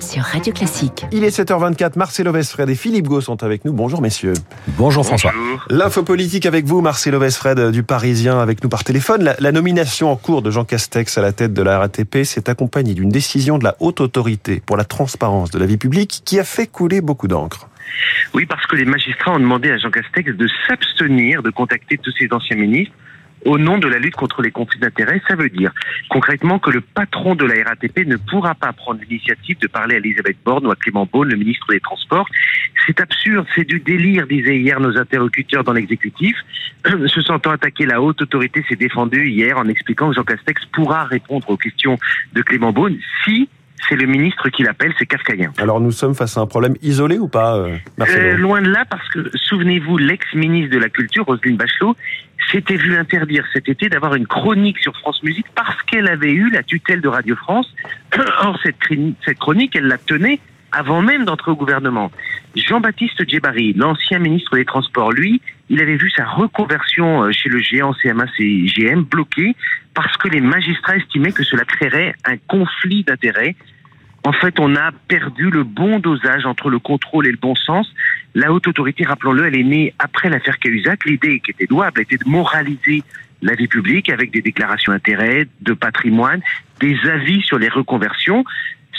sur Radio Classique. Il est 7h24, Marcelo Vesfred et Philippe Gau sont avec nous. Bonjour messieurs. Bonjour François. L'info politique avec vous, Marcelo Vesfred du Parisien avec nous par téléphone. La, la, nomination en cours de Jean Castex à la tête de la RATP s'est accompagnée d'une décision de la haute autorité pour la transparence de la vie publique qui a fait couler beaucoup d'encre. Oui, parce que les magistrats ont demandé à Jean Castex de s'abstenir de contacter tous ses anciens ministres au nom de la lutte contre les conflits d'intérêts. Ça veut dire concrètement que le patron de la RATP ne pourra pas prendre l'initiative de parler à Elisabeth Borne ou à Clément Beaune, le ministre des Transports. C'est absurde, c'est du délire, disaient hier nos interlocuteurs dans l'exécutif. Se sentant attaquer la haute autorité s'est défendu hier en expliquant que Jean Castex pourra répondre aux questions de Clément Beaune si c'est le ministre qui l'appelle, c'est kafkaïen. Alors nous sommes face à un problème isolé ou pas euh, euh, Loin de là, parce que souvenez-vous, l'ex-ministre de la Culture, Roselyne Bachelot, s'était vu interdire cet été d'avoir une chronique sur France Musique parce qu'elle avait eu la tutelle de Radio France. Or, cette, cette chronique, elle la tenait avant même d'entrer au gouvernement. Jean-Baptiste Djebari, l'ancien ministre des Transports, lui, il avait vu sa reconversion euh, chez le géant CMA-CGM bloquée parce que les magistrats estimaient que cela créerait un conflit d'intérêts. En fait, on a perdu le bon dosage entre le contrôle et le bon sens. La haute autorité, rappelons-le, elle est née après l'affaire Cahuzac. L'idée qui était louable était de moraliser la vie publique avec des déclarations d'intérêts, de patrimoine, des avis sur les reconversions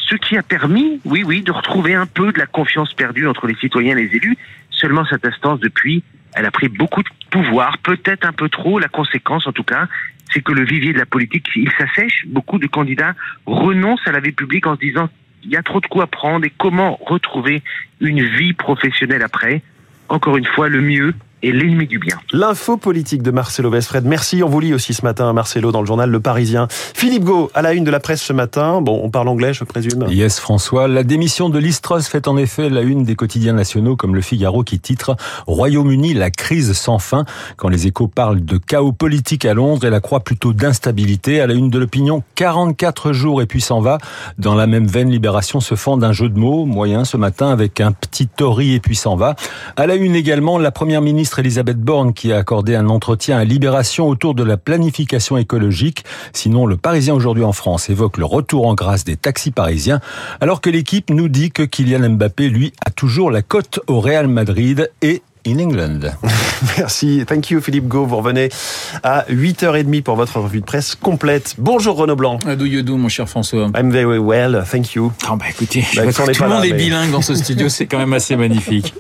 ce qui a permis, oui, oui, de retrouver un peu de la confiance perdue entre les citoyens et les élus. Seulement cette instance, depuis, elle a pris beaucoup de pouvoir, peut-être un peu trop. La conséquence, en tout cas, c'est que le vivier de la politique, il s'assèche. Beaucoup de candidats renoncent à la vie publique en se disant il y a trop de coups à prendre et comment retrouver une vie professionnelle après? Encore une fois, le mieux, et l'ennemi du bien. L'info politique de Marcelo Vesfred. Merci, on vous lit aussi ce matin, Marcelo, dans le journal Le Parisien. Philippe Gau, à la une de la presse ce matin. Bon, on parle anglais, je présume. Yes, François. La démission de Listros fait en effet la une des quotidiens nationaux comme Le Figaro qui titre Royaume-Uni, la crise sans fin. Quand les échos parlent de chaos politique à Londres, elle croit plutôt d'instabilité. À la une de l'opinion, 44 jours et puis s'en va. Dans la même veine, Libération se fend d'un jeu de mots moyen ce matin avec un petit Tory et puis s'en va. À la une également, la première ministre Elisabeth Borne qui a accordé un entretien à Libération autour de la planification écologique. Sinon, le Parisien aujourd'hui en France évoque le retour en grâce des taxis parisiens, alors que l'équipe nous dit que Kylian Mbappé, lui, a toujours la cote au Real Madrid et in England. Merci. Thank you, Philippe Gau. Vous revenez à 8h30 pour votre revue de presse complète. Bonjour, Renaud Blanc. How do you do, mon cher François? I'm very well. Thank you. Ah, bah, écoutez, bah, tout le monde est bilingue dans ce studio. C'est quand même assez magnifique.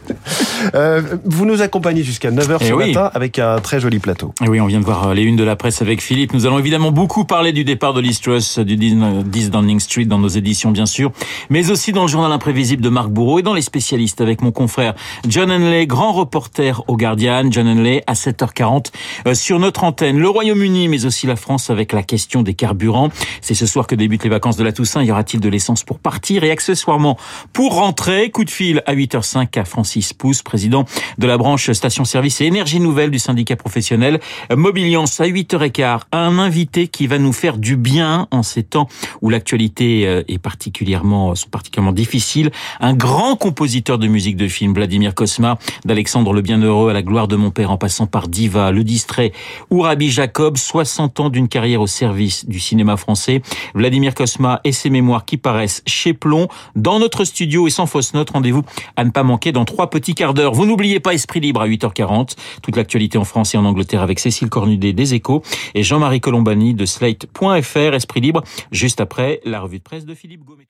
Euh, vous nous accompagnez jusqu'à 9h eh ce oui. matin avec un très joli plateau. Et eh oui, on vient de voir les unes de la presse avec Philippe. Nous allons évidemment beaucoup parler du départ de Liz Truss du 10 Downing Street dans nos éditions, bien sûr, mais aussi dans le journal imprévisible de Marc Bourreau et dans les spécialistes avec mon confrère John Henley, grand reporter au Guardian. John Henley à 7h40 euh, sur notre antenne. Le Royaume-Uni, mais aussi la France avec la question des carburants. C'est ce soir que débutent les vacances de la Toussaint. Y aura-t-il de l'essence pour partir et accessoirement pour rentrer? Coup de fil à 8h05 à Francis Pousse, président de la branche station-service et énergie nouvelle du syndicat professionnel Mobiliance à 8h15. Un invité qui va nous faire du bien en ces temps où l'actualité euh, est particulièrement, sont particulièrement difficiles. Un grand compositeur de musique de film, Vladimir Kosma, d'Alexandre le Bienheureux à la gloire de mon père en passant par Diva, Le Distrait ou Rabbi Jacob, 60 ans d'une carrière au service du cinéma français. Vladimir Kosma et ses mémoires qui paraissent chez Plomb dans notre studio et sans fausse note. Rendez-vous à ne pas manquer dans trois petits quarts d'heure. Vous n'oubliez pas Esprit Libre à 8h40. Toute l'actualité en France et en Angleterre avec Cécile Cornudet des Échos et Jean-Marie Colombani de Slate.fr. Esprit Libre juste après la revue de presse de Philippe Gomez.